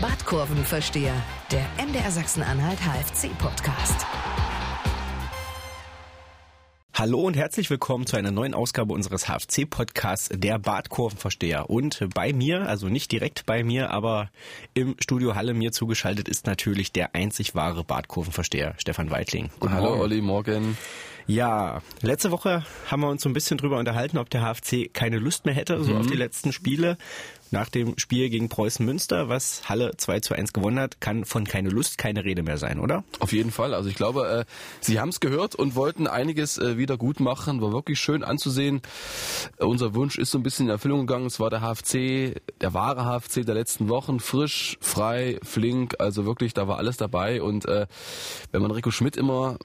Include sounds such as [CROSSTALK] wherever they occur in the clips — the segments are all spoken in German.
Badkurvenversteher, der MDR Sachsen-Anhalt HFC-Podcast. Hallo und herzlich willkommen zu einer neuen Ausgabe unseres HFC-Podcasts, der Badkurvenversteher. Und bei mir, also nicht direkt bei mir, aber im Studio Halle mir zugeschaltet ist natürlich der einzig wahre Badkurvenversteher, Stefan Weitling. Guten Hallo Morgen. Olli, morgen. Ja, letzte Woche haben wir uns so ein bisschen drüber unterhalten, ob der HFC keine Lust mehr hätte, so mhm. auf die letzten Spiele. Nach dem Spiel gegen Preußen Münster, was Halle 2 zu 1 gewonnen hat, kann von keine Lust keine Rede mehr sein, oder? Auf jeden Fall. Also ich glaube, äh, Sie haben es gehört und wollten einiges äh, wieder gut machen. War wirklich schön anzusehen. Äh, unser Wunsch ist so ein bisschen in Erfüllung gegangen. Es war der HFC, der wahre HFC der letzten Wochen. Frisch, frei, flink. Also wirklich, da war alles dabei. Und äh, wenn man Rico Schmidt immer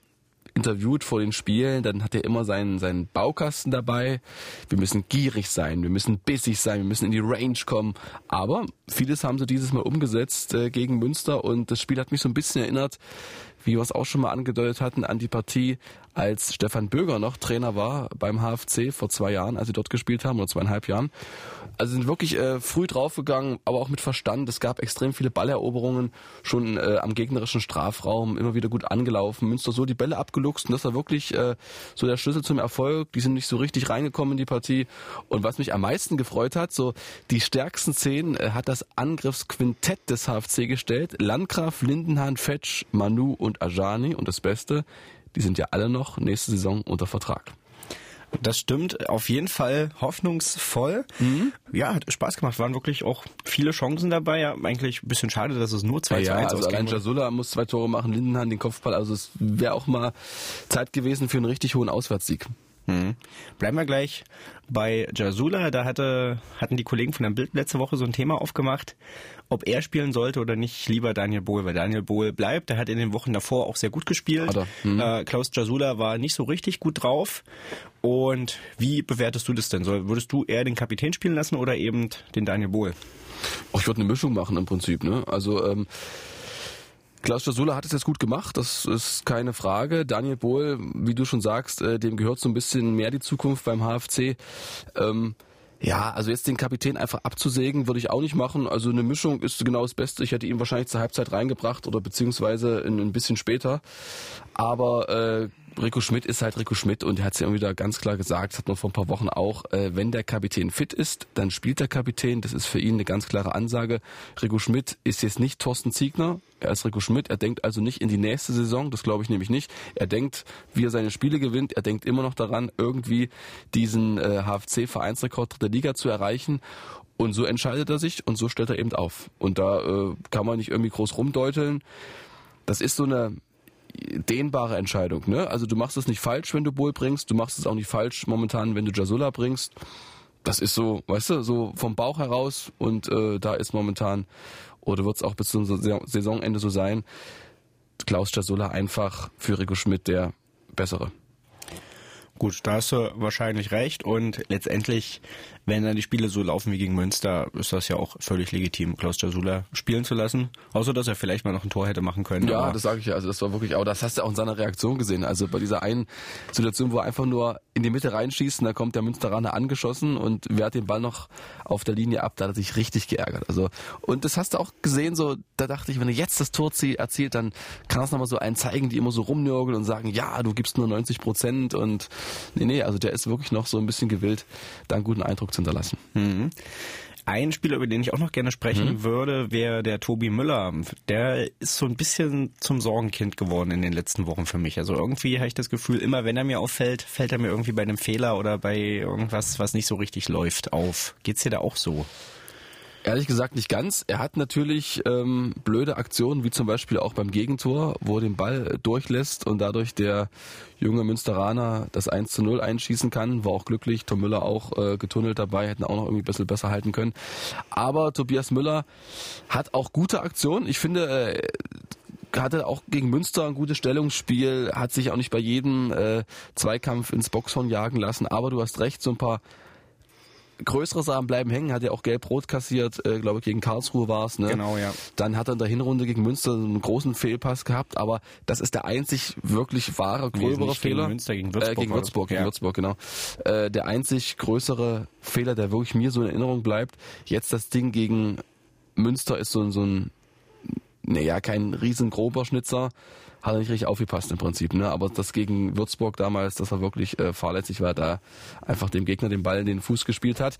interviewt vor den Spielen, dann hat er immer seinen, seinen Baukasten dabei. Wir müssen gierig sein, wir müssen bissig sein, wir müssen in die Range kommen. Aber vieles haben sie dieses Mal umgesetzt äh, gegen Münster und das Spiel hat mich so ein bisschen erinnert, wie wir es auch schon mal angedeutet hatten, an die Partie, als Stefan Böger noch Trainer war beim HFC vor zwei Jahren, als sie dort gespielt haben, oder zweieinhalb Jahren. Also sind wirklich äh, früh draufgegangen, aber auch mit Verstand. Es gab extrem viele Balleroberungen, schon äh, am gegnerischen Strafraum, immer wieder gut angelaufen. Münster so die Bälle abgeluchst und das war wirklich äh, so der Schlüssel zum Erfolg. Die sind nicht so richtig reingekommen in die Partie. Und was mich am meisten gefreut hat, so die stärksten Szenen äh, hat das Angriffsquintett des HFC gestellt. Landgraf, Lindenhahn, Fetsch, Manu und Ajani. Und das Beste, die sind ja alle noch nächste Saison unter Vertrag. Das stimmt, auf jeden Fall hoffnungsvoll. Mhm. Ja, hat Spaß gemacht, waren wirklich auch viele Chancen dabei. Ja, eigentlich ein bisschen schade, dass es nur 2 ja, zu 1 ja, also allein Jasula muss zwei Tore machen, Lindenhahn den Kopfball, also es wäre auch mal Zeit gewesen für einen richtig hohen Auswärtssieg. Mhm. Bleiben wir gleich bei Jasula. Da hatte, hatten die Kollegen von der Bild letzte Woche so ein Thema aufgemacht, ob er spielen sollte oder nicht lieber Daniel Bohl, weil Daniel Bohl bleibt. Der hat in den Wochen davor auch sehr gut gespielt. Mhm. Äh, Klaus Jasula war nicht so richtig gut drauf. Und wie bewertest du das denn? So, würdest du eher den Kapitän spielen lassen oder eben den Daniel Bohl? ich würde eine Mischung machen im Prinzip. Ne? Also ähm, Klaus Jasula hat es jetzt gut gemacht, das ist keine Frage. Daniel Bohl, wie du schon sagst, äh, dem gehört so ein bisschen mehr die Zukunft beim HFC. Ähm, ja, also jetzt den Kapitän einfach abzusägen, würde ich auch nicht machen. Also eine Mischung ist genau das Beste. Ich hätte ihn wahrscheinlich zur Halbzeit reingebracht oder beziehungsweise ein, ein bisschen später. Aber äh, Rico Schmidt ist halt Rico Schmidt und er hat es ja immer wieder ganz klar gesagt, hat man vor ein paar Wochen auch, äh, wenn der Kapitän fit ist, dann spielt der Kapitän. Das ist für ihn eine ganz klare Ansage. Rico Schmidt ist jetzt nicht Thorsten Ziegner, er ist Rico Schmidt, er denkt also nicht in die nächste Saison, das glaube ich nämlich nicht. Er denkt, wie er seine Spiele gewinnt, er denkt immer noch daran, irgendwie diesen äh, HFC-Vereinsrekord der Liga zu erreichen. Und so entscheidet er sich und so stellt er eben auf. Und da äh, kann man nicht irgendwie groß rumdeuteln. Das ist so eine dehnbare Entscheidung. Ne? Also du machst es nicht falsch, wenn du Bull bringst, du machst es auch nicht falsch momentan, wenn du Jasula bringst. Das ist so, weißt du, so vom Bauch heraus und äh, da ist momentan, oder wird es auch bis zum Saisonende so sein, Klaus Jasula einfach für Rico Schmidt der bessere. Gut, da hast du wahrscheinlich recht und letztendlich, wenn dann die Spiele so laufen wie gegen Münster, ist das ja auch völlig legitim, Klaus Jasula spielen zu lassen. Außer, dass er vielleicht mal noch ein Tor hätte machen können. Ja, das sage ich ja. Also das war wirklich auch, das hast du auch in seiner Reaktion gesehen. Also bei dieser einen Situation, wo er einfach nur in die Mitte reinschießt und da kommt der Münsteraner angeschossen und wehrt den Ball noch auf der Linie ab, da hat er sich richtig geärgert. Also und das hast du auch gesehen, so da dachte ich, wenn er jetzt das Tor erzielt, dann kann es nochmal so einen zeigen, die immer so rumnörgeln und sagen, ja, du gibst nur 90 Prozent und nee, nee, also der ist wirklich noch so ein bisschen gewillt, da einen guten Eindruck zu hinterlassen. Mhm. Ein Spieler, über den ich auch noch gerne sprechen mhm. würde, wäre der Tobi Müller. Der ist so ein bisschen zum Sorgenkind geworden in den letzten Wochen für mich. Also irgendwie habe ich das Gefühl, immer wenn er mir auffällt, fällt er mir irgendwie bei einem Fehler oder bei irgendwas, was nicht so richtig läuft, auf. Geht's dir da auch so? Ehrlich gesagt nicht ganz. Er hat natürlich ähm, blöde Aktionen, wie zum Beispiel auch beim Gegentor, wo er den Ball durchlässt und dadurch der junge Münsteraner das 1 zu 0 einschießen kann. War auch glücklich. Tom Müller auch äh, getunnelt dabei, hätten auch noch irgendwie ein bisschen besser halten können. Aber Tobias Müller hat auch gute Aktionen. Ich finde, äh, hatte auch gegen Münster ein gutes Stellungsspiel, hat sich auch nicht bei jedem äh, Zweikampf ins Boxhorn jagen lassen, aber du hast recht, so ein paar größere Sachen bleiben hängen, hat ja auch gelb-rot kassiert, äh, glaube ich, gegen Karlsruhe war es. Ne? Genau, ja. Dann hat er in der Hinrunde gegen Münster einen großen Fehlpass gehabt, aber das ist der einzig wirklich wahre, gröbere Fehler. Gegen Münster, gegen Würzburg. Äh, gegen Würzburg, gegen ja. Würzburg, genau. Äh, der einzig größere Fehler, der wirklich mir so in Erinnerung bleibt. Jetzt das Ding gegen Münster ist so, so ein naja, kein riesengrober Schnitzer, hat er nicht richtig aufgepasst im Prinzip. Ne? Aber das gegen Würzburg damals, das war wirklich äh, fahrlässig, er da einfach dem Gegner den Ball in den Fuß gespielt hat.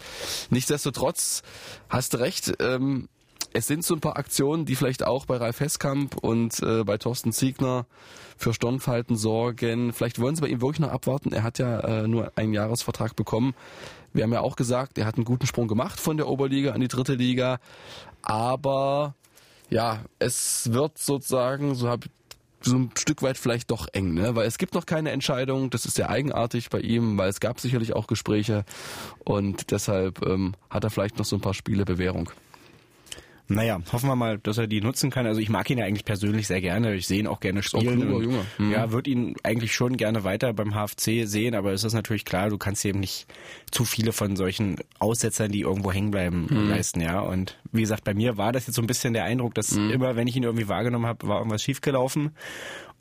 Nichtsdestotrotz, hast du recht, ähm, es sind so ein paar Aktionen, die vielleicht auch bei Ralf Heskamp und äh, bei Thorsten Ziegner für Stonfalten sorgen. Vielleicht wollen sie bei ihm wirklich noch abwarten. Er hat ja äh, nur einen Jahresvertrag bekommen. Wir haben ja auch gesagt, er hat einen guten Sprung gemacht von der Oberliga an die dritte Liga. Aber ja, es wird sozusagen, so habe so ein Stück weit vielleicht doch eng, ne? Weil es gibt noch keine Entscheidung, das ist sehr eigenartig bei ihm, weil es gab sicherlich auch Gespräche und deshalb ähm, hat er vielleicht noch so ein paar Spiele Bewährung. Naja, hoffen wir mal, dass er die nutzen kann. Also ich mag ihn ja eigentlich persönlich sehr gerne. Ich sehe ihn auch gerne spielen. Auch kluger, Junge. Mhm. Ja, würde ihn eigentlich schon gerne weiter beim HFC sehen, aber es ist natürlich klar, du kannst eben nicht zu viele von solchen Aussetzern, die irgendwo hängen bleiben, mhm. leisten, ja. Und wie gesagt, bei mir war das jetzt so ein bisschen der Eindruck, dass mhm. immer, wenn ich ihn irgendwie wahrgenommen habe, war irgendwas schiefgelaufen.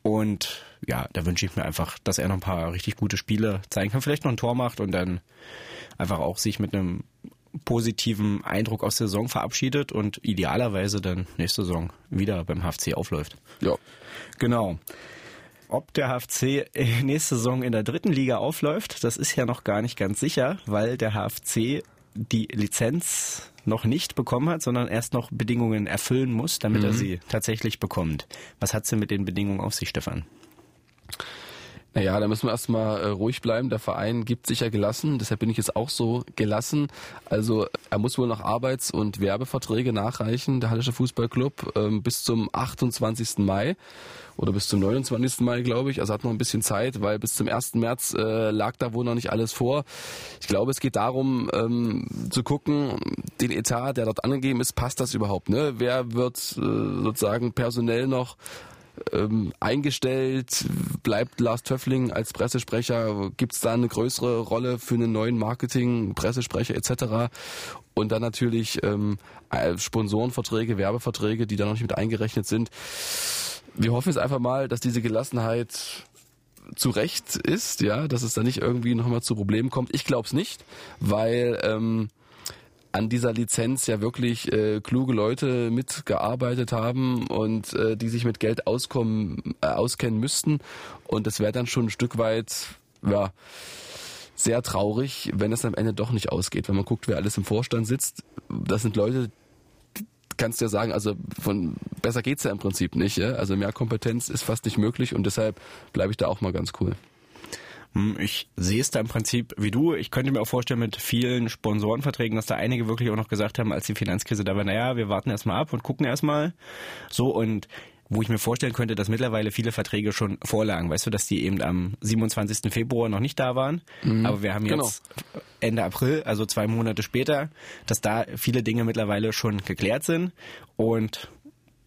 Und ja, da wünsche ich mir einfach, dass er noch ein paar richtig gute Spiele zeigen kann, vielleicht noch ein Tor macht und dann einfach auch sich mit einem positiven Eindruck aus der Saison verabschiedet und idealerweise dann nächste Saison wieder beim HFC aufläuft. Ja. Genau. Ob der HFC [LAUGHS] nächste Saison in der dritten Liga aufläuft, das ist ja noch gar nicht ganz sicher, weil der HFC die Lizenz noch nicht bekommen hat, sondern erst noch Bedingungen erfüllen muss, damit mhm. er sie tatsächlich bekommt. Was hat sie mit den Bedingungen auf sich, Stefan? Naja, da müssen wir erstmal äh, ruhig bleiben. Der Verein gibt sich ja gelassen, deshalb bin ich jetzt auch so gelassen. Also er muss wohl noch Arbeits- und Werbeverträge nachreichen, der Hallische Fußballclub, ähm, bis zum 28. Mai oder bis zum 29. Mai, glaube ich. Also hat noch ein bisschen Zeit, weil bis zum 1. März äh, lag da wohl noch nicht alles vor. Ich glaube, es geht darum, ähm, zu gucken, den Etat, der dort angegeben ist, passt das überhaupt? Ne? Wer wird äh, sozusagen personell noch ähm, eingestellt? Bleibt Lars Töffling als Pressesprecher? Gibt es da eine größere Rolle für einen neuen Marketing, Pressesprecher etc.? Und dann natürlich ähm, äh, Sponsorenverträge, Werbeverträge, die da noch nicht mit eingerechnet sind. Wir hoffen jetzt einfach mal, dass diese Gelassenheit zu Recht ist, ja, dass es da nicht irgendwie nochmal zu Problemen kommt. Ich glaube es nicht, weil ähm, an dieser Lizenz ja wirklich äh, kluge Leute mitgearbeitet haben und äh, die sich mit Geld auskommen, äh, auskennen müssten. Und das wäre dann schon ein Stück weit, ja, sehr traurig, wenn es am Ende doch nicht ausgeht. Wenn man guckt, wer alles im Vorstand sitzt, das sind Leute, kannst du ja sagen, also von besser geht's ja im Prinzip nicht. Ja? Also mehr Kompetenz ist fast nicht möglich und deshalb bleibe ich da auch mal ganz cool. Hm, ich sehe es da im Prinzip wie du. Ich könnte mir auch vorstellen mit vielen Sponsorenverträgen, dass da einige wirklich auch noch gesagt haben, als die Finanzkrise da war, naja, wir warten erstmal ab und gucken erstmal. So und wo ich mir vorstellen könnte, dass mittlerweile viele Verträge schon vorlagen. Weißt du, dass die eben am 27. Februar noch nicht da waren. Mhm, aber wir haben genau. jetzt genau. Ende April, also zwei Monate später, dass da viele Dinge mittlerweile schon geklärt sind. Und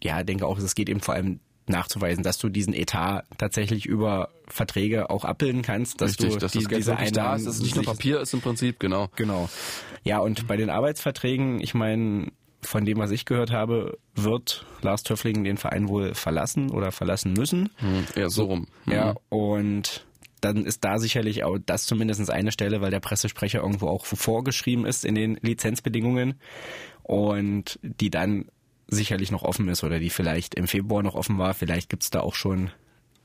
ja, denke auch, es geht eben vor allem nachzuweisen, dass du diesen Etat tatsächlich über Verträge auch abbilden kannst, dass Richtig, du dass die, das diese Einnahmen, da ist, dass es nicht nur Papier ist im Prinzip, genau. Genau. Ja, und bei den Arbeitsverträgen, ich meine, von dem, was ich gehört habe, wird Lars Töffling den Verein wohl verlassen oder verlassen müssen. Hm, ja, so rum. Mhm. Ja, und dann ist da sicherlich auch das zumindest eine Stelle, weil der Pressesprecher irgendwo auch vorgeschrieben ist in den Lizenzbedingungen und die dann sicherlich noch offen ist oder die vielleicht im Februar noch offen war. Vielleicht gibt es da auch schon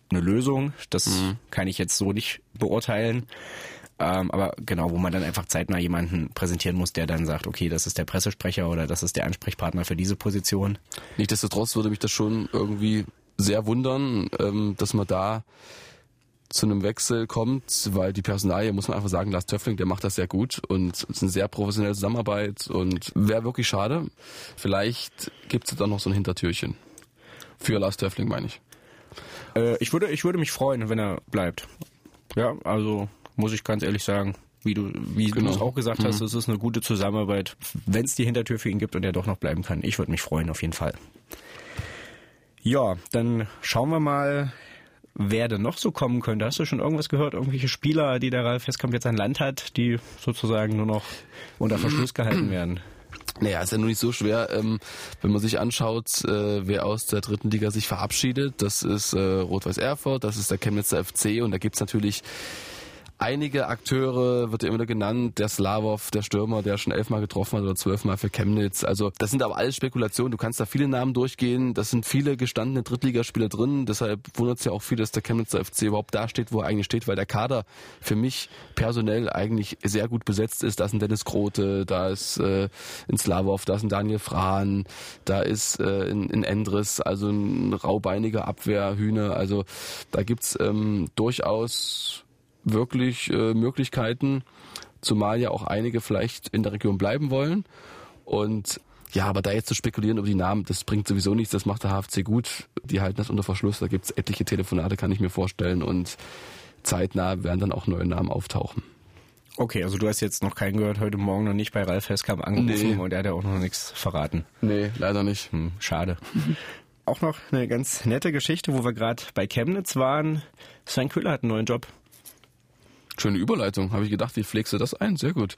eine Lösung. Das mhm. kann ich jetzt so nicht beurteilen. Ähm, aber genau, wo man dann einfach zeitnah jemanden präsentieren muss, der dann sagt, okay, das ist der Pressesprecher oder das ist der Ansprechpartner für diese Position. Nichtsdestotrotz würde mich das schon irgendwie sehr wundern, ähm, dass man da zu einem Wechsel kommt, weil die Personalie, muss man einfach sagen, Lars Töffling, der macht das sehr gut und es ist eine sehr professionelle Zusammenarbeit und wäre wirklich schade. Vielleicht gibt es da noch so ein Hintertürchen. Für Lars Töffling, meine ich. Äh, ich, würde, ich würde mich freuen, wenn er bleibt. Ja, also muss ich ganz ehrlich sagen, wie du, wie genau. du es auch gesagt hast, mhm. es ist eine gute Zusammenarbeit, wenn es die Hintertür für ihn gibt und er doch noch bleiben kann. Ich würde mich freuen, auf jeden Fall. Ja, dann schauen wir mal, wer denn noch so kommen könnte. Hast du schon irgendwas gehört? Irgendwelche Spieler, die der Ralf Festkamp jetzt an Land hat, die sozusagen nur noch unter Verschluss gehalten [CLEARS THROAT] werden? Naja, ist ja nur nicht so schwer, ähm, wenn man sich anschaut, äh, wer aus der dritten Liga sich verabschiedet. Das ist äh, Rot-Weiß Erfurt, das ist der Chemnitzer FC und da gibt's natürlich einige Akteure wird ja immer wieder genannt, der Slavov, der Stürmer, der schon elfmal getroffen hat oder zwölfmal für Chemnitz. Also das sind aber alles Spekulationen. Du kannst da viele Namen durchgehen. Das sind viele gestandene Drittligaspieler drin. Deshalb wundert es ja auch viel, dass der Chemnitzer FC überhaupt da steht, wo er eigentlich steht, weil der Kader für mich personell eigentlich sehr gut besetzt ist. Da ist ein Dennis Grote, da ist äh, ein Slavov, da ist ein Daniel Frahn, da ist äh, ein, ein Endres, also ein raubeiniger Abwehrhühne. Also da gibt's ähm, durchaus wirklich äh, Möglichkeiten, zumal ja auch einige vielleicht in der Region bleiben wollen. Und ja, aber da jetzt zu spekulieren über die Namen, das bringt sowieso nichts, das macht der HFC gut. Die halten das unter Verschluss, da gibt's etliche Telefonate, kann ich mir vorstellen. Und zeitnah werden dann auch neue Namen auftauchen. Okay, also du hast jetzt noch keinen gehört, heute Morgen noch nicht bei Ralf Heskamp angerufen Nee. und er hat ja auch noch nichts verraten. Nee, leider nicht. Hm, schade. [LAUGHS] auch noch eine ganz nette Geschichte, wo wir gerade bei Chemnitz waren. Sven Köhler hat einen neuen Job. Schöne Überleitung, habe ich gedacht, wie pflegst du das ein? Sehr gut.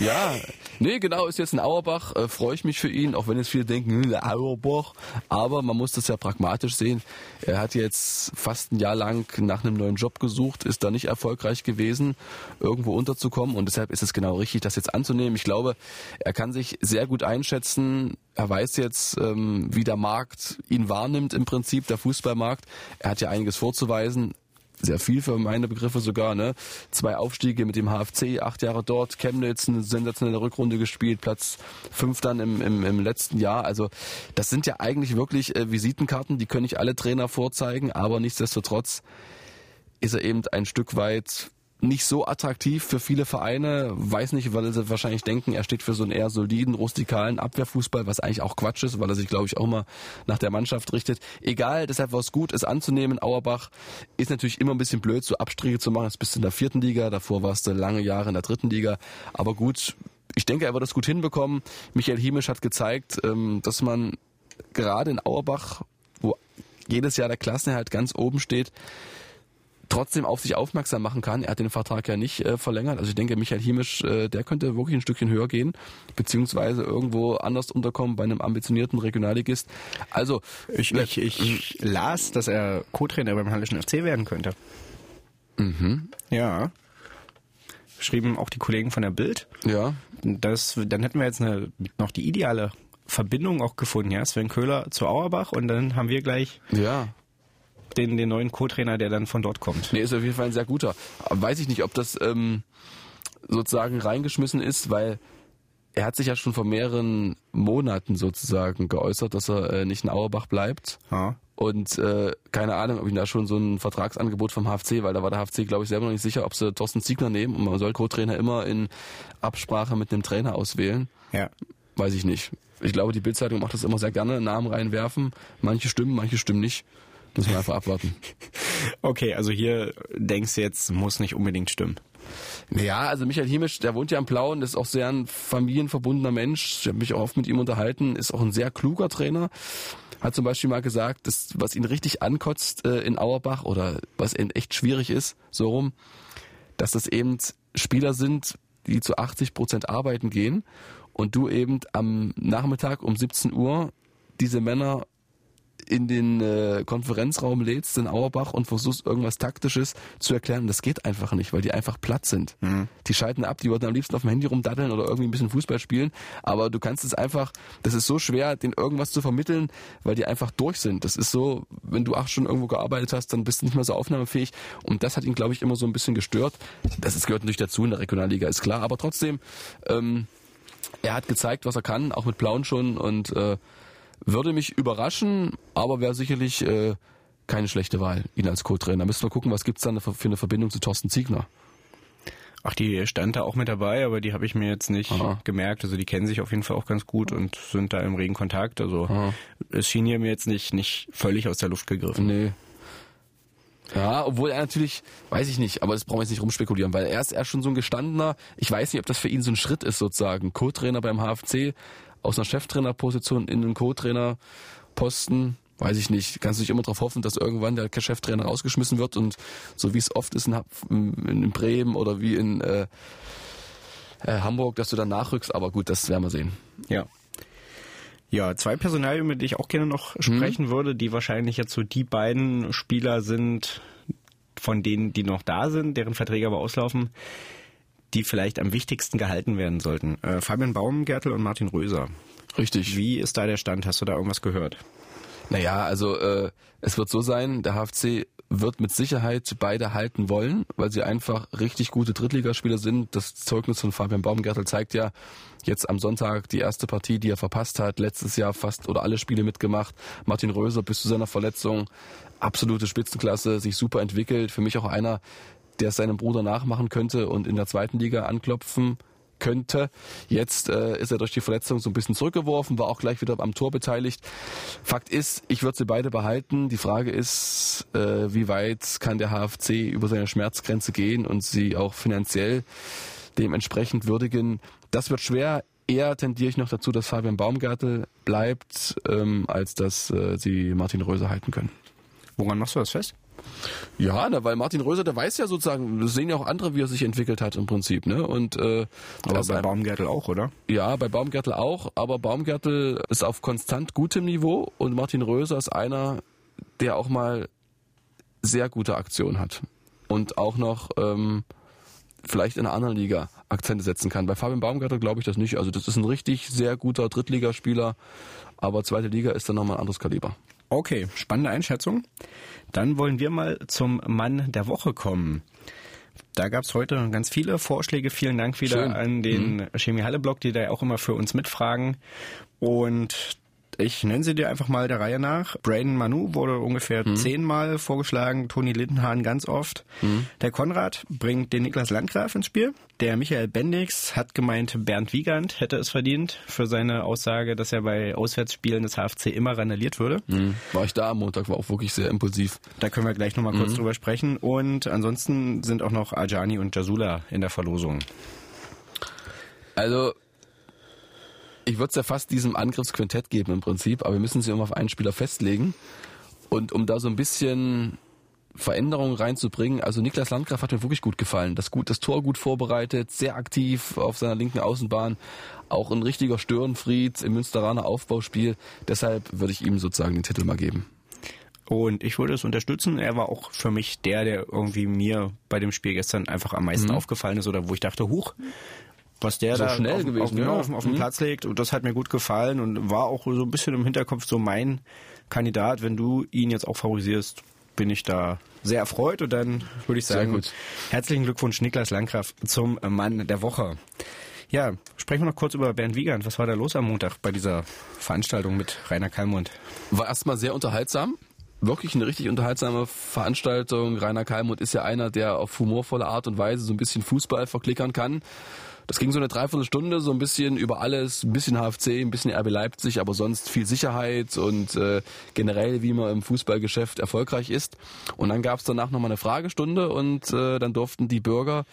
Ja, nee, genau, ist jetzt ein Auerbach, äh, freue ich mich für ihn, auch wenn jetzt viele denken, hm, Auerbach, aber man muss das ja pragmatisch sehen. Er hat jetzt fast ein Jahr lang nach einem neuen Job gesucht, ist da nicht erfolgreich gewesen, irgendwo unterzukommen und deshalb ist es genau richtig, das jetzt anzunehmen. Ich glaube, er kann sich sehr gut einschätzen, er weiß jetzt, ähm, wie der Markt ihn wahrnimmt im Prinzip, der Fußballmarkt. Er hat ja einiges vorzuweisen sehr viel für meine Begriffe sogar, ne? Zwei Aufstiege mit dem HFC, acht Jahre dort, Chemnitz eine sensationelle Rückrunde gespielt, Platz fünf dann im, im, im letzten Jahr. Also das sind ja eigentlich wirklich äh, Visitenkarten, die können nicht alle Trainer vorzeigen, aber nichtsdestotrotz ist er eben ein Stück weit nicht so attraktiv für viele Vereine. Weiß nicht, weil sie wahrscheinlich denken, er steht für so einen eher soliden, rustikalen Abwehrfußball, was eigentlich auch Quatsch ist, weil er sich, glaube ich, auch mal nach der Mannschaft richtet. Egal, deshalb war es gut, es anzunehmen. Auerbach ist natürlich immer ein bisschen blöd, so Abstriche zu machen. Jetzt bist du in der vierten Liga, davor warst du lange Jahre in der dritten Liga. Aber gut, ich denke, er wird das gut hinbekommen. Michael Hiemisch hat gezeigt, ähm, dass man gerade in Auerbach, wo jedes Jahr der Klassenerhalt ganz oben steht, trotzdem auf sich aufmerksam machen kann. Er hat den Vertrag ja nicht äh, verlängert. Also ich denke, Michael Hiemisch, äh, der könnte wirklich ein Stückchen höher gehen, beziehungsweise irgendwo anders unterkommen bei einem ambitionierten Regionalligist. Also Ich, ich, ich las, dass er Co-Trainer beim Hallischen FC werden könnte. Mhm. Ja. Schrieben auch die Kollegen von der Bild. ja, Das, dann hätten wir jetzt eine, noch die ideale Verbindung auch gefunden, ja. Sven Köhler zu Auerbach und dann haben wir gleich ja. Den, den neuen Co-Trainer, der dann von dort kommt. Nee, ist auf jeden Fall ein sehr guter. Weiß ich nicht, ob das ähm, sozusagen reingeschmissen ist, weil er hat sich ja schon vor mehreren Monaten sozusagen geäußert, dass er äh, nicht in Auerbach bleibt. Ja. Und äh, keine Ahnung, ob ihn da schon so ein Vertragsangebot vom HFC, weil da war der HFC, glaube ich, selber noch nicht sicher, ob sie Thorsten Ziegler nehmen. Und man soll Co-Trainer immer in Absprache mit einem Trainer auswählen. Ja. Weiß ich nicht. Ich glaube, die Bildzeitung macht das immer sehr gerne, Namen reinwerfen. Manche stimmen, manche stimmen nicht. Müssen wir einfach abwarten. [LAUGHS] Okay, also hier denkst du jetzt, muss nicht unbedingt stimmen. Ja, also Michael Hiemisch, der wohnt ja im Plauen, ist auch sehr ein familienverbundener Mensch. Ich habe mich auch oft mit ihm unterhalten, ist auch ein sehr kluger Trainer. Hat zum Beispiel mal gesagt, dass, was ihn richtig ankotzt äh, in Auerbach oder was echt schwierig ist, so rum, dass das eben Spieler sind, die zu 80 Prozent arbeiten gehen und du eben am Nachmittag um 17 Uhr diese Männer in den äh, Konferenzraum lädst in Auerbach und versuchst irgendwas Taktisches zu erklären. Das geht einfach nicht, weil die einfach platt sind. Die schalten ab, die würden am liebsten auf dem Handy rumdaddeln oder irgendwie ein bisschen Fußball spielen. Aber du kannst es einfach, das ist so schwer, den irgendwas zu vermitteln, weil die einfach durch sind. Das ist so, wenn du acht Stunden irgendwo gearbeitet hast, dann bist du nicht mehr so aufnahmefähig. Und das hat ihn, glaube ich, immer so ein bisschen gestört. Das ist, gehört natürlich dazu in der Regionalliga, ist klar. Aber trotzdem, ähm, er hat gezeigt, was er kann, auch mit Blauen schon und äh, würde mich überraschen, aber wäre sicherlich äh, keine schlechte Wahl, ihn als Co-Trainer. Müssen wir gucken, was gibt's dann für eine Verbindung zu Thorsten Ziegner. Ach, die stand da auch mit dabei, aber die habe ich mir jetzt nicht Aha. gemerkt. Also die kennen sich auf jeden Fall auch ganz gut und sind da im regen Kontakt. Also Aha. es schien hier mir jetzt nicht, nicht völlig aus der Luft gegriffen. Nee. Ja, obwohl er natürlich, weiß ich nicht, aber das brauchen wir jetzt nicht rumspekulieren, weil er ist erst schon so ein gestandener, ich weiß nicht, ob das für ihn so ein Schritt ist sozusagen, Co-Trainer beim HFC, aus einer Cheftrainerposition in einen Co-Trainer-Posten, weiß ich nicht, kannst du dich immer darauf hoffen, dass irgendwann der Cheftrainer rausgeschmissen wird? Und so wie es oft ist in, in Bremen oder wie in äh, äh, Hamburg, dass du dann nachrückst, aber gut, das werden wir sehen. Ja. Ja, zwei Personalien, über die ich auch gerne noch sprechen würde, die wahrscheinlich jetzt so die beiden Spieler sind, von denen, die noch da sind, deren Verträge aber auslaufen, die vielleicht am wichtigsten gehalten werden sollten. Äh, Fabian Baumgärtel und Martin Röser. Richtig. Wie ist da der Stand? Hast du da irgendwas gehört? Naja, also äh, es wird so sein, der HFC wird mit Sicherheit beide halten wollen, weil sie einfach richtig gute Drittligaspieler sind. Das Zeugnis von Fabian Baumgärtel zeigt ja jetzt am Sonntag die erste Partie, die er verpasst hat. Letztes Jahr fast oder alle Spiele mitgemacht. Martin Röser bis zu seiner Verletzung absolute Spitzenklasse, sich super entwickelt. Für mich auch einer, der es seinem Bruder nachmachen könnte und in der zweiten Liga anklopfen könnte. Jetzt äh, ist er durch die Verletzung so ein bisschen zurückgeworfen, war auch gleich wieder am Tor beteiligt. Fakt ist, ich würde sie beide behalten. Die Frage ist, äh, wie weit kann der HFC über seine Schmerzgrenze gehen und sie auch finanziell dementsprechend würdigen. Das wird schwer. Eher tendiere ich noch dazu, dass Fabian Baumgartel bleibt, ähm, als dass äh, sie Martin Röser halten können. Woran machst du das fest? Ja, na, weil Martin Röser, der weiß ja sozusagen, das sehen ja auch andere, wie er sich entwickelt hat im Prinzip, ne? Und äh, aber bei Baumgärtel auch, oder? Ja, bei Baumgärtel auch, aber Baumgärtel ist auf konstant gutem Niveau und Martin Röser ist einer, der auch mal sehr gute Aktionen hat und auch noch ähm, vielleicht in einer anderen Liga Akzente setzen kann. Bei Fabian Baumgärtel glaube ich das nicht. Also das ist ein richtig sehr guter Drittligaspieler, aber zweite Liga ist dann nochmal ein anderes Kaliber. Okay, spannende Einschätzung. Dann wollen wir mal zum Mann der Woche kommen. Da gab es heute ganz viele Vorschläge. Vielen Dank wieder Schön. an den mhm. Chemie Halle Blog, die da ja auch immer für uns mitfragen. Und ich nenne sie dir einfach mal der Reihe nach. Braden Manu wurde ungefähr mhm. zehnmal vorgeschlagen, Toni Lindenhahn ganz oft. Mhm. Der Konrad bringt den Niklas Landgraf ins Spiel. Der Michael Bendix hat gemeint, Bernd Wiegand hätte es verdient für seine Aussage, dass er bei Auswärtsspielen des HFC immer randaliert würde. Mhm. War ich da am Montag, war auch wirklich sehr impulsiv. Da können wir gleich nochmal kurz mhm. drüber sprechen. Und ansonsten sind auch noch Ajani und Jasula in der Verlosung. Also ich würde es ja fast diesem Angriffsquintett geben im Prinzip, aber wir müssen sie immer auf einen Spieler festlegen. Und um da so ein bisschen Veränderungen reinzubringen, also Niklas Landgraf hat mir wirklich gut gefallen. Das, gut, das Tor gut vorbereitet, sehr aktiv auf seiner linken Außenbahn, auch ein richtiger Störenfried im Münsteraner Aufbauspiel. Deshalb würde ich ihm sozusagen den Titel mal geben. Und ich würde es unterstützen. Er war auch für mich der, der irgendwie mir bei dem Spiel gestern einfach am meisten mhm. aufgefallen ist oder wo ich dachte, huch, was der so da schnell auf, gewesen, auf, ja. auf, auf den mhm. Platz legt. Und das hat mir gut gefallen und war auch so ein bisschen im Hinterkopf so mein Kandidat. Wenn du ihn jetzt auch favorisierst, bin ich da sehr erfreut. Und dann würde ich sagen, herzlichen Glückwunsch Niklas Landgraf zum Mann der Woche. Ja, sprechen wir noch kurz über Bernd Wiegand. Was war da los am Montag bei dieser Veranstaltung mit Rainer Kalmund? War erstmal sehr unterhaltsam wirklich eine richtig unterhaltsame Veranstaltung. Rainer Kalmund ist ja einer, der auf humorvolle Art und Weise so ein bisschen Fußball verklickern kann. Das ging so eine Dreiviertelstunde, so ein bisschen über alles, ein bisschen HFC, ein bisschen RB Leipzig, aber sonst viel Sicherheit und äh, generell, wie man im Fußballgeschäft erfolgreich ist. Und dann gab es danach nochmal eine Fragestunde und äh, dann durften die Bürger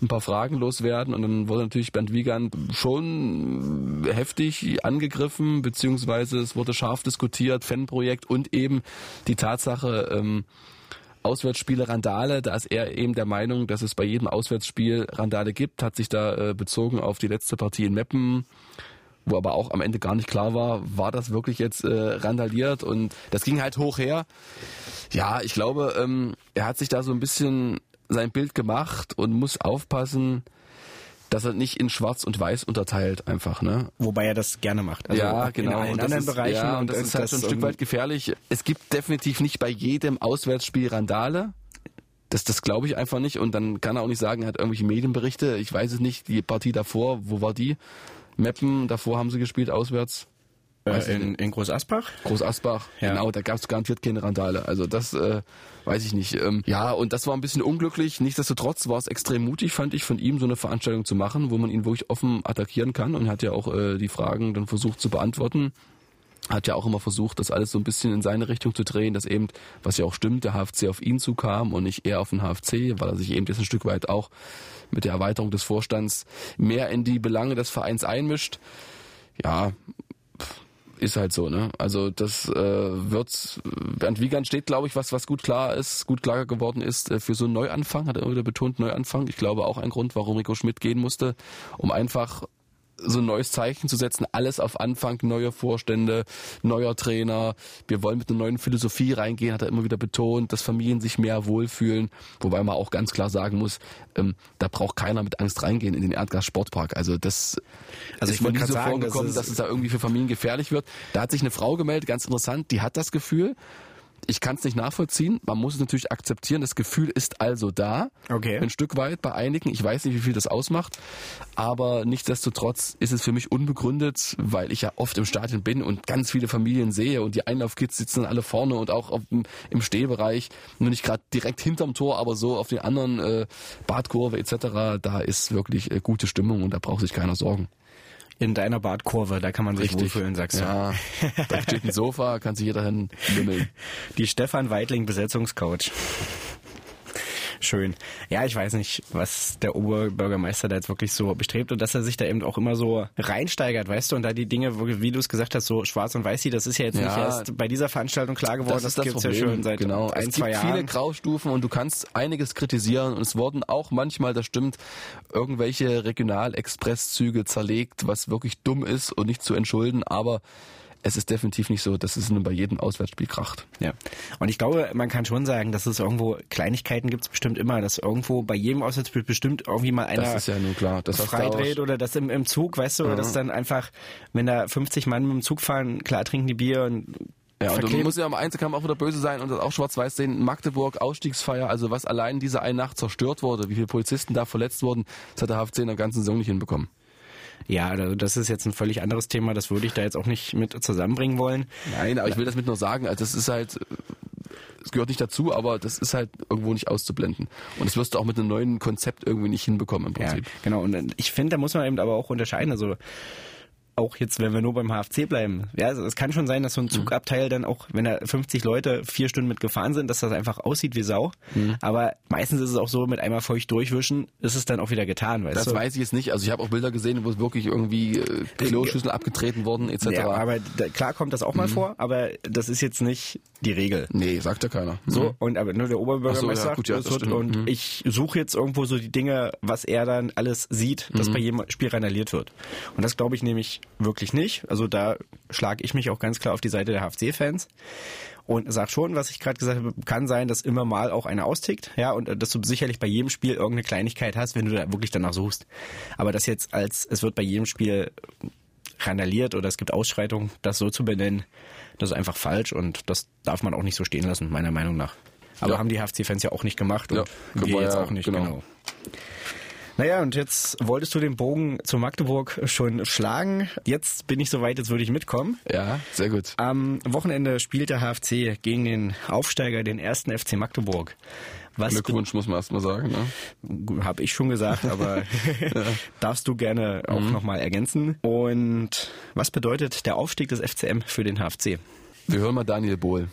ein paar Fragen loswerden und dann wurde natürlich Bernd Wiegand schon heftig angegriffen, beziehungsweise es wurde scharf diskutiert, Fanprojekt und eben die Tatsache, ähm, Auswärtsspiele Randale, da ist er eben der Meinung, dass es bei jedem Auswärtsspiel Randale gibt, hat sich da äh, bezogen auf die letzte Partie in Meppen, wo aber auch am Ende gar nicht klar war, war das wirklich jetzt äh, randaliert und das ging halt hoch her. Ja, ich glaube, ähm, er hat sich da so ein bisschen sein Bild gemacht und muss aufpassen, dass er nicht in Schwarz und Weiß unterteilt einfach, ne? Wobei er das gerne macht. Also ja, genau. In allen anderen ist, Bereichen. Ja, und das, das ist halt das, schon ein Stück weit gefährlich. Es gibt definitiv nicht bei jedem Auswärtsspiel Randale. Das, das glaube ich einfach nicht. Und dann kann er auch nicht sagen, er hat irgendwelche Medienberichte. Ich weiß es nicht. Die Partie davor, wo war die? Meppen, davor haben sie gespielt auswärts. Äh, in, in Groß Asbach? Groß Asbach, ja. genau, da gab es garantiert keine Randale. Also das äh, weiß ich nicht. Ähm, ja, und das war ein bisschen unglücklich. Nichtsdestotrotz war es extrem mutig, fand ich, von ihm so eine Veranstaltung zu machen, wo man ihn wirklich offen attackieren kann und hat ja auch äh, die Fragen dann versucht zu beantworten. Hat ja auch immer versucht, das alles so ein bisschen in seine Richtung zu drehen, dass eben, was ja auch stimmt, der HFC auf ihn zukam und nicht eher auf den HFC, weil er sich eben jetzt ein Stück weit auch mit der Erweiterung des Vorstands mehr in die Belange des Vereins einmischt. Ja, ist halt so, ne? Also das äh, wird Bernd Wiegand steht, glaube ich, was was gut klar ist, gut klar geworden ist äh, für so einen Neuanfang, hat er immer wieder betont Neuanfang. Ich glaube auch ein Grund, warum Rico Schmidt gehen musste, um einfach so ein neues Zeichen zu setzen, alles auf Anfang, neue Vorstände, neuer Trainer. Wir wollen mit einer neuen Philosophie reingehen, hat er immer wieder betont, dass Familien sich mehr wohlfühlen. Wobei man auch ganz klar sagen muss, ähm, da braucht keiner mit Angst reingehen in den Erdgas Sportpark. Also das Also ich wollte gerade so sagen, vorgekommen, ist- dass es da irgendwie für Familien gefährlich wird. Da hat sich eine Frau gemeldet, ganz interessant, die hat das Gefühl, ich kann es nicht nachvollziehen. Man muss es natürlich akzeptieren. Das Gefühl ist also da. Okay. Ein Stück weit bei einigen. Ich weiß nicht, wie viel das ausmacht. Aber nichtsdestotrotz ist es für mich unbegründet, weil ich ja oft im Stadion bin und ganz viele Familien sehe und die Einlaufkids sitzen alle vorne und auch auf, im Stehbereich. Nur nicht gerade direkt hinterm Tor, aber so auf den anderen äh, Badkurve etc. Da ist wirklich äh, gute Stimmung und da braucht sich keiner sorgen. In deiner Bartkurve, da kann man sich wohlfühlen, sagst du. Ja, da steht ein Sofa, kann sich jeder hin lümmeln. Die Stefan Weidling Besetzungscoach. Schön. Ja, ich weiß nicht, was der Oberbürgermeister da jetzt wirklich so bestrebt und dass er sich da eben auch immer so reinsteigert, weißt du, und da die Dinge, wie du es gesagt hast, so schwarz und weiß sieht, das ist ja jetzt nicht Ja. erst bei dieser Veranstaltung klar geworden, das, ist das gibt's ja Problem. schon seit genau. ein, es zwei gibt Jahren. viele Graustufen und du kannst einiges kritisieren und es wurden auch manchmal, das stimmt, irgendwelche Regionalexpresszüge zerlegt, was wirklich dumm ist und nicht zu entschulden, aber es ist definitiv nicht so, dass es nun bei jedem Auswärtsspiel kracht. Ja. Und ich glaube, man kann schon sagen, dass es irgendwo Kleinigkeiten gibt es bestimmt immer, dass irgendwo bei jedem Auswärtsspiel bestimmt irgendwie mal einer Das ist ja nun klar. Das du freidreht oder das im, im Zug, weißt du, oder das dann einfach, wenn da 50 Mann mit dem Zug fahren, klar trinken die Bier und Ja, und du verkleben- musst ja am Einzelkampf auch wieder böse sein und das auch schwarz-weiß sehen. Magdeburg, Ausstiegsfeier, also was allein diese eine Nacht zerstört wurde, wie viele Polizisten da verletzt wurden, das hat der HFC in der ganzen Saison nicht hinbekommen. Ja, also das ist jetzt ein völlig anderes Thema, das würde ich da jetzt auch nicht mit zusammenbringen wollen. Nein, aber ich will das mit nur sagen, also das ist halt, es gehört nicht dazu, aber das ist halt irgendwo nicht auszublenden. Und das wirst du auch mit einem neuen Konzept irgendwie nicht hinbekommen im Ja, Prinzip. genau. Und ich finde, da muss man eben aber auch unterscheiden. Also auch jetzt, wenn wir nur beim HFC bleiben. Ja, also es kann schon sein, dass so ein Zugabteil dann auch, wenn da 50 Leute vier Stunden mitgefahren sind, dass das einfach aussieht wie Sau. Aber meistens ist es auch so, mit einmal feucht durchwischen, ist es dann auch wieder getan, weißt Das du? weiß ich jetzt nicht. Also ich habe auch Bilder gesehen, wo es wirklich irgendwie äh, Kloschüsseln abgetreten wurden etc. ja, aber da, klar kommt das auch mal vor, aber das ist jetzt nicht die Regel. nee, sagt ja keiner. So, und aber nur der Oberbürgermeister so, ja, gut, ja, das und Mhm. ich suche jetzt irgendwo so die Dinge, was er dann alles sieht, dass Mhm. bei jedem Spiel randaliert wird. Und das glaube ich nämlich wirklich nicht. Also da schlage ich mich auch ganz klar auf die Seite der HFC-Fans und sag schon, was ich gerade gesagt habe, kann sein, dass immer mal auch einer austickt, ja, und äh, dass du sicherlich bei jedem Spiel irgendeine Kleinigkeit hast, wenn du da wirklich danach suchst. Aber das jetzt als, es wird bei jedem Spiel randaliert oder es gibt Ausschreitungen, das so zu benennen, das ist einfach falsch und das darf man auch nicht so stehen lassen, meiner Meinung nach. Aber Ja. haben die HFC-Fans ja auch nicht gemacht und Ja, wir jetzt ja- auch nicht, genau. genau. Naja, und jetzt wolltest du den Bogen zu Magdeburg schon schlagen. Jetzt bin ich soweit, jetzt würde ich mitkommen. Ja, sehr gut. Am Wochenende spielt der HFC gegen den Aufsteiger, den ersten FC Magdeburg. Was Glückwunsch muss man erst mal sagen. Ne? habe ich schon gesagt, aber [LAUGHS] darfst du gerne auch Mhm. nochmal ergänzen. Und was bedeutet der Aufstieg des FCM für den HFC? Wir hören mal Daniel Bohl.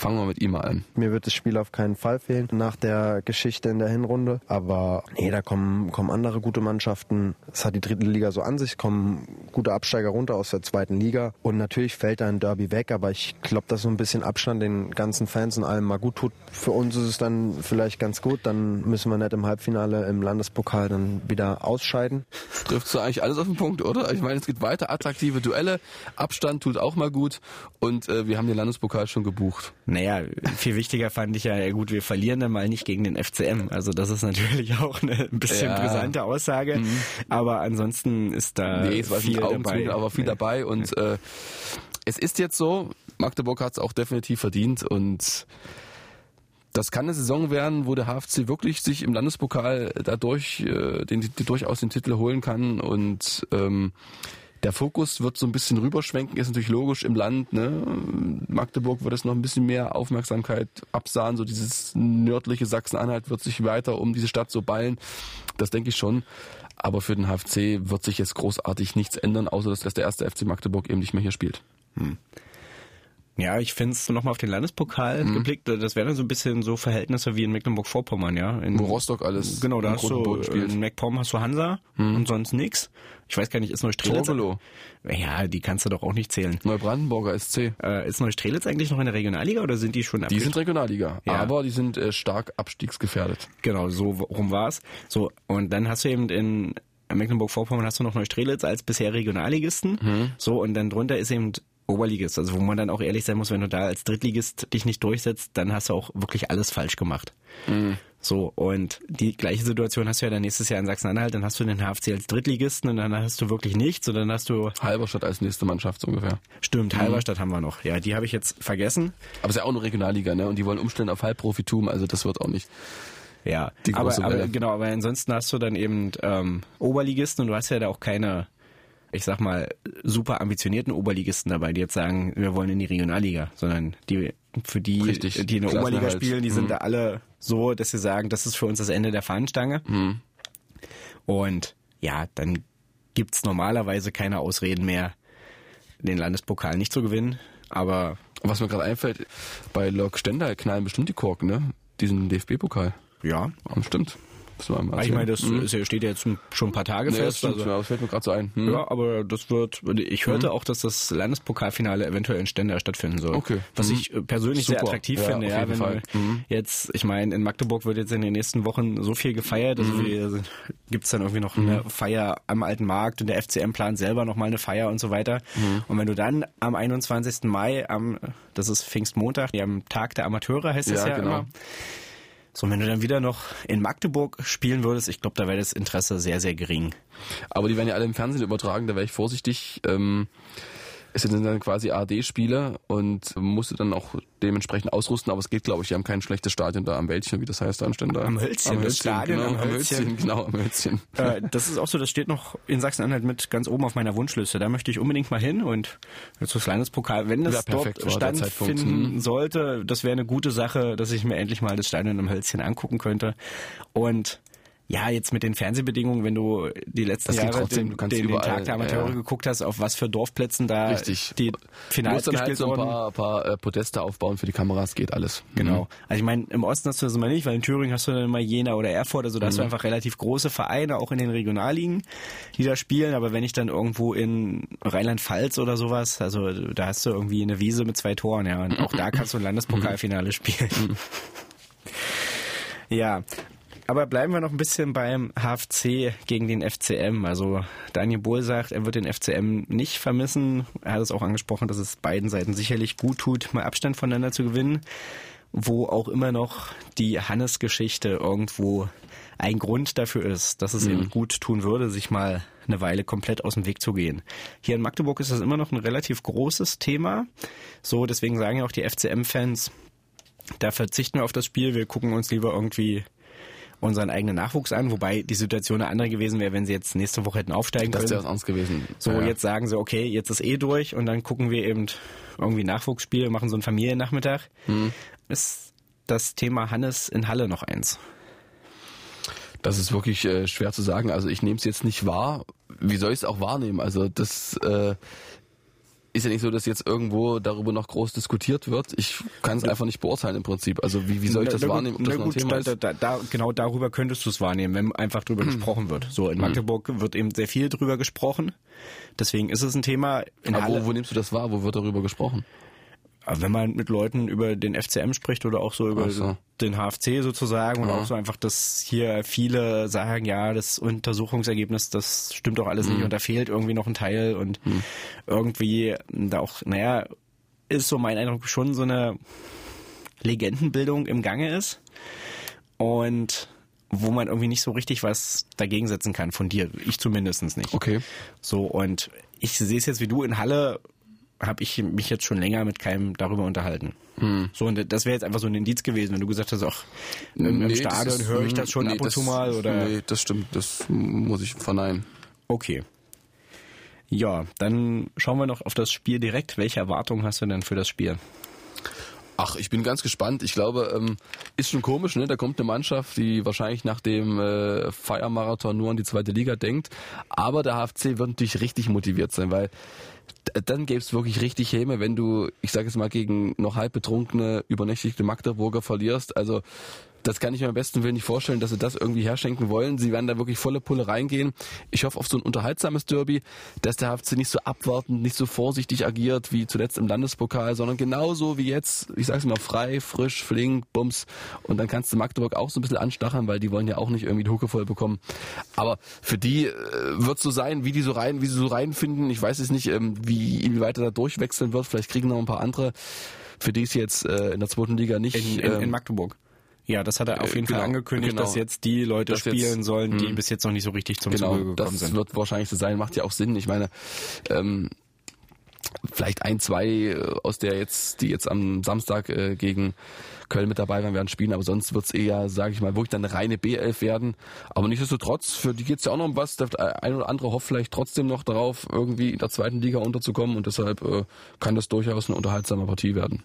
Fangen wir mit ihm mal an. Mir wird das Spiel auf keinen Fall fehlen nach der Geschichte in der Hinrunde. Aber nee, da kommen, kommen andere gute Mannschaften. Es hat die dritte Liga so an sich, kommen gute Absteiger runter aus der zweiten Liga. Und natürlich fällt da ein Derby weg, aber ich glaube, dass so ein bisschen Abstand den ganzen Fans und allem mal gut tut. Für uns ist es dann vielleicht ganz gut. Dann müssen wir nicht im Halbfinale im Landespokal dann wieder ausscheiden. Trifft so eigentlich alles auf den Punkt, oder? Ich meine, es geht weiter, attraktive Duelle, Abstand tut auch mal gut und äh, wir haben den Landespokal schon gebucht. Naja, viel wichtiger fand ich ja, ja gut, wir verlieren dann mal nicht gegen den FCM. Also das ist natürlich [LAUGHS] auch eine ein bisschen Ja. brisante Aussage. Aber ansonsten ist da Nee, viel viel dabei. aber viel dabei und äh, es ist jetzt so, Magdeburg hat es auch definitiv verdient und das kann eine Saison werden, wo der HFC wirklich sich im Landespokal dadurch äh, den, den, durchaus den Titel holen kann und ähm, der Fokus wird so ein bisschen rüberschwenken, ist natürlich logisch im Land. Ne? Magdeburg wird es noch ein bisschen mehr Aufmerksamkeit absahen, so dieses nördliche Sachsen-Anhalt wird sich weiter um diese Stadt so ballen. Das denke ich schon. Aber für den HFC wird sich jetzt großartig nichts ändern, außer dass der erste FC Magdeburg eben nicht mehr hier spielt. Ja, ich finde es nochmal auf den Landespokal Mhm. geblickt, das wären dann so ein bisschen so Verhältnisse wie in Mecklenburg-Vorpommern, ja. In, Wo Rostock alles Genau, da hast du. Mhm. in MacPom hast du Hansa und sonst nix. Ich weiß gar nicht, ist Neustrelitz? Ja, die kannst du doch auch nicht zählen. Neubrandenburger SC. Äh, ist Neustrelitz eigentlich noch in der Regionalliga oder sind die schon Die sind Regionalliga, Ja. aber die sind äh, stark abstiegsgefährdet. Genau, so rum war's. So, und dann hast du eben in Mecklenburg-Vorpommern hast du noch Neustrelitz als bisher Regionalligisten. So, und dann drunter ist eben Oberligist. Also wo man dann auch ehrlich sein muss, wenn du da als Drittligist dich nicht durchsetzt, dann hast du auch wirklich alles falsch gemacht. So, und die gleiche Situation hast du ja dann nächstes Jahr in Sachsen-Anhalt, dann hast du den HFC als Drittligisten und dann hast du wirklich nichts und dann hast du, Halberstadt als nächste Mannschaft so ungefähr. stimmt, Halberstadt haben wir noch. Ja, die habe ich jetzt vergessen. Aber es ist ja auch eine Regionalliga, ne? Und die wollen umstellen auf Halbprofitum, also das wird auch nicht. Ja, Die aber, große aber genau, aber ansonsten hast du dann eben ähm, Oberligisten und du hast ja da auch keine, ich sag mal, super ambitionierten Oberligisten dabei, die jetzt sagen, wir wollen in die Regionalliga, sondern die für die, Richtig, die in der Oberliga Klassenerhalt. spielen, die sind Mhm. da alle so, dass sie sagen, das ist für uns das Ende der Fahnenstange. Mhm. Und ja, dann gibt's normalerweise keine Ausreden mehr, den Landespokal nicht zu gewinnen. Aber was mir gerade einfällt, bei Lok Stendal knallen bestimmt die Korken, ne? Diesen DFB-Pokal. ja, Ja, stimmt. Das war mal ich meine, das Mhm. ist ja- steht ja jetzt schon ein paar Tage Nee, das fest. stimmt, also- das fällt mir gerade so ein. Hm. Ja, aber das wird, ich hörte auch, dass das Landespokalfinale eventuell in Stendal stattfitzen soll. Okay. Was Mhm. ich äh, persönlich sehr Super. attraktiv Ja, finde, ja, wenn Fall. Mhm. jetzt, ich meine, in Magdeburg wird jetzt in den nächsten Wochen so viel gefeiert, also Mhm. wir, gibt's dann irgendwie noch eine Feier am Alten Markt und der FCM plant selber nochmal eine Feier und so weiter. Mhm. Und wenn du dann am 21. Mai, am, das ist Pfingstmontag, am Tag der Amateure heißt es Ja, ja, genau. immer. So, und wenn du dann wieder noch in Magdeburg spielen würdest, ich glaube, da wäre das Interesse sehr, sehr gering. Aber die werden ja alle im Fernsehen übertragen, da wäre ich vorsichtig. Ähm, es sind dann quasi ARD-Spiele und musste dann auch dementsprechend ausrüsten, aber es geht, glaube ich, die haben kein schlechtes Stadion da am Wäldchen, wie das heißt, da in Stendal. Am Hölzchen, das Stadion genau, am am Hölzchen. Hölzchen. Genau, am Hölzchen. Äh, das ist auch so, das steht noch in Sachsen-Anhalt mit ganz oben auf meiner Wunschliste. Da möchte ich unbedingt mal hin und jetzt das Landespokal, wenn das Ja, perfekt dort Zeitpunkt. stattfinden Mhm. sollte, das wäre eine gute Sache, dass ich mir endlich mal das Stadion am Hölzchen angucken könnte. Und ja, jetzt mit den Fernsehbedingungen, wenn du die letzten Jahre trotzdem, den, den, den überall, Tag der Amateure ja. geguckt hast, auf was für Dorfplätzen da Richtig. die Du Finals halt gespielt so ein paar, paar äh, Podeste aufbauen für die Kameras, geht alles. Genau. Also ich meine, im Osten hast du das immer nicht, weil in Thüringen hast du dann immer Jena oder Erfurt, also da hast du einfach relativ große Vereine, auch in den Regionalligen, die da spielen, aber wenn ich dann irgendwo in Rheinland-Pfalz oder sowas, also da hast du irgendwie eine Wiese mit zwei Toren, ja, und auch da kannst du ein [LAUGHS] Landespokalfinale spielen. ja. Aber bleiben wir noch ein bisschen beim HFC gegen den FCM. Also Daniel Bohl sagt, er wird den FCM nicht vermissen. Er hat es auch angesprochen, dass es beiden Seiten sicherlich gut tut, mal Abstand voneinander zu gewinnen. Wo auch immer noch die Hannes-Geschichte irgendwo ein Grund dafür ist, dass es eben gut tun würde, sich mal eine Weile komplett aus dem Weg zu gehen. Hier in Magdeburg ist das immer noch ein relativ großes Thema. So, deswegen sagen ja auch die FCM-Fans, da verzichten wir auf das Spiel, wir gucken uns lieber irgendwie unseren eigenen Nachwuchs an, wobei die Situation eine andere gewesen wäre, wenn sie jetzt nächste Woche hätten aufsteigen Das können. wäre was anderes gewesen. So, ja. jetzt sagen sie, okay, jetzt ist eh durch und dann gucken wir eben irgendwie Nachwuchsspiele, machen so einen Familiennachmittag. Hm. Ist das Thema Hannes in Halle noch eins? Das ist wirklich äh, schwer zu sagen. Also ich nehme es jetzt nicht wahr. Wie soll ich es auch wahrnehmen? Also das äh, ist ja nicht so, dass jetzt irgendwo darüber noch groß diskutiert wird. Ich kann es einfach nicht beurteilen im Prinzip. Also wie, wie soll ich das Na wahrnehmen, ob das na gut, Thema da, da, da, genau darüber könntest du es wahrnehmen, wenn einfach drüber gesprochen wird. So, in Magdeburg wird eben sehr viel drüber gesprochen. Deswegen ist es ein Thema. In Aber Halle, wo, wo nimmst du das wahr? Wo wird darüber gesprochen? Aber wenn man mit Leuten über den FCM spricht oder auch so über so. den HFC sozusagen und Ja. auch so einfach, dass hier viele sagen, ja, das Untersuchungsergebnis, das stimmt doch alles Mhm. nicht und da fehlt irgendwie noch ein Teil und irgendwie da auch, naja, ist so mein Eindruck schon so eine Legendenbildung im Gange ist und wo man irgendwie nicht so richtig was dagegen setzen kann von dir. Ich zumindestens nicht. Okay. So, und ich sehe es jetzt wie du in Halle, habe ich mich jetzt schon länger mit keinem darüber unterhalten. Hm. So, und das wäre jetzt einfach so ein Indiz gewesen, wenn du gesagt hast, ach, im, Nee, Stadion höre ich das schon nee, ab und das- zu mal oder. Nee, das stimmt. Das muss ich verneinen. Okay. Ja, dann schauen wir noch auf das Spiel direkt. Welche Erwartungen hast du denn für das Spiel? Ach, ich bin ganz gespannt. Ich glaube, ähm, ist schon komisch, ne? Da kommt eine Mannschaft, die wahrscheinlich nach dem äh, Feiermarathon nur an die zweite Liga denkt. Aber der HFC wird natürlich richtig motiviert sein, weil dann gäbe es wirklich richtig Häme, wenn du, ich sage jetzt mal, gegen noch halb betrunkene, übernächtigte Magdeburger verlierst. Also das kann ich mir am besten Willen nicht vorstellen, dass sie das irgendwie herschenken wollen. Sie werden da wirklich volle Pulle reingehen. Ich hoffe auf so ein unterhaltsames Derby, dass der HFC nicht so abwartend, nicht so vorsichtig agiert wie zuletzt im Landespokal, sondern genauso wie jetzt, ich sag's mal, frei, frisch, flink, bums. Und dann kannst du Magdeburg auch so ein bisschen anstacheln, weil die wollen ja auch nicht irgendwie die Hucke voll bekommen. Aber für die äh, wird so sein, wie die so rein, wie sie so reinfinden. Ich weiß es nicht, ähm, wie, wie weiter da durchwechseln wird. Vielleicht kriegen noch ein paar andere, für die es jetzt äh, in der zweiten Liga nicht. In, in, in ähm, Magdeburg. Ja, das hat er auf jeden genau, Fall angekündigt, genau. dass jetzt die Leute Dass jetzt- spielen sollen, die Mhm. bis jetzt noch nicht so richtig zum genau, Zuge gekommen das sind. wird wahrscheinlich so sein, macht ja auch Sinn. Ich meine, ähm, vielleicht ein, zwei äh, aus der jetzt, die jetzt am Samstag äh, gegen Köln mit dabei waren, werden spielen, aber sonst wird's eher, sage ich mal, wirklich dann eine reine B11 werden. Aber nichtsdestotrotz, für die geht's ja auch noch um was. Der ein oder andere hofft vielleicht trotzdem noch darauf, irgendwie in der zweiten Liga unterzukommen und deshalb äh, kann das durchaus eine unterhaltsame Partie werden.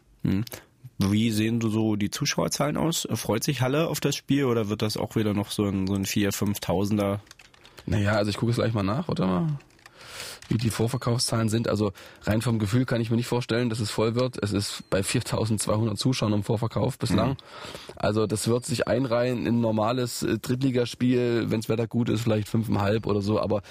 Wie sehen du so die Zuschauerzahlen aus? Freut sich Halle auf das Spiel oder wird das auch wieder noch so ein, so ein 4.000, 5.000er? Naja, also ich gucke es gleich mal nach, warte mal, wie die Vorverkaufszahlen sind. Also rein vom Gefühl kann ich mir nicht vorstellen, dass es voll wird. Es ist bei 4200 Zuschauern im Vorverkauf bislang. Also das wird sich einreihen in ein normales äh, Drittligaspiel, wenn das Wetter gut ist, vielleicht fünfeinhalb oder so, aber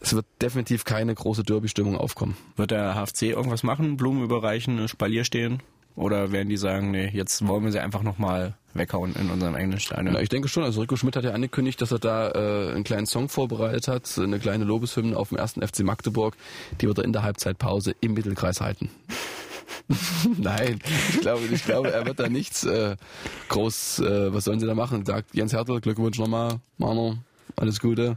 es wird definitiv keine große Derby-Stimmung aufkommen. Wird der HFC irgendwas machen? Blumen überreichen, Spalier stehen? Oder werden die sagen, nee, jetzt wollen wir sie einfach nochmal weghauen in unserem eigenen Stadion? Ja, ich denke schon. Also Rico Schmidt hat ja angekündigt, dass er da äh, einen kleinen Song vorbereitet hat, eine kleine Lobeshymne auf dem ersten FC Magdeburg. Die wird er in der Halbzeitpause im Mittelkreis halten. [LAUGHS] Nein, ich glaube, ich glaube, er wird da nichts äh, groß. Äh, was sollen sie da machen? Sagt Jens Hertel, Glückwunsch nochmal, Mano, alles Gute.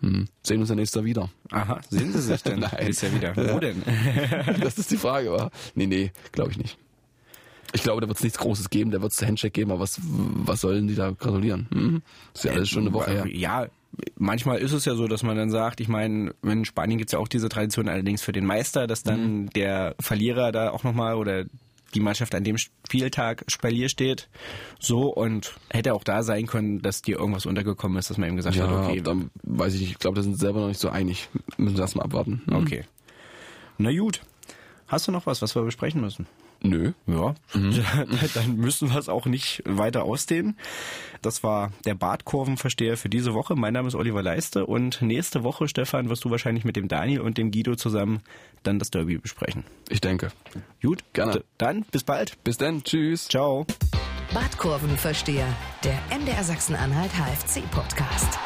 Hm, sehen uns ja nächstes Jahr wieder. Aha, sehen sie sich denn? [LAUGHS] Nein. Ist ja wieder. Wo denn? [LAUGHS] das ist die Frage, war. Nee, nee, glaube ich nicht. Ich glaube, da wird es nichts Großes geben, da wird es Handshake geben, aber was, was sollen die da gratulieren? Hm? Ist ja alles schon eine Woche her. Ja, manchmal ist es ja so, dass man dann sagt, ich meine, in Spanien gibt's ja auch diese Tradition allerdings für den Meister, dass dann Mhm. der Verlierer da auch nochmal oder die Mannschaft an dem Spieltag Spalier steht. So und hätte auch da sein können, dass dir irgendwas untergekommen ist, dass man eben gesagt Ja, hat, okay, dann weiß ich nicht. Ich glaube, da sind sie selber noch nicht so einig. Müssen wir erstmal abwarten. Hm. okay. Na gut. Hast du noch was, was wir besprechen müssen? Nö. Ja, [LAUGHS] dann müssen wir es auch nicht weiter ausdehnen. Das war der Bartkurvenversteher für diese Woche. Mein Name ist Oliver Leiste und nächste Woche, Stefan, wirst du wahrscheinlich mit dem Daniel und dem Guido zusammen dann das Derby besprechen. Ich denke. Gut, Gerne. Dann bis bald. Bis dann. Tschüss. Ciao. Badkurvenversteher, der MDR Sachsen-Anhalt HFC-Podcast.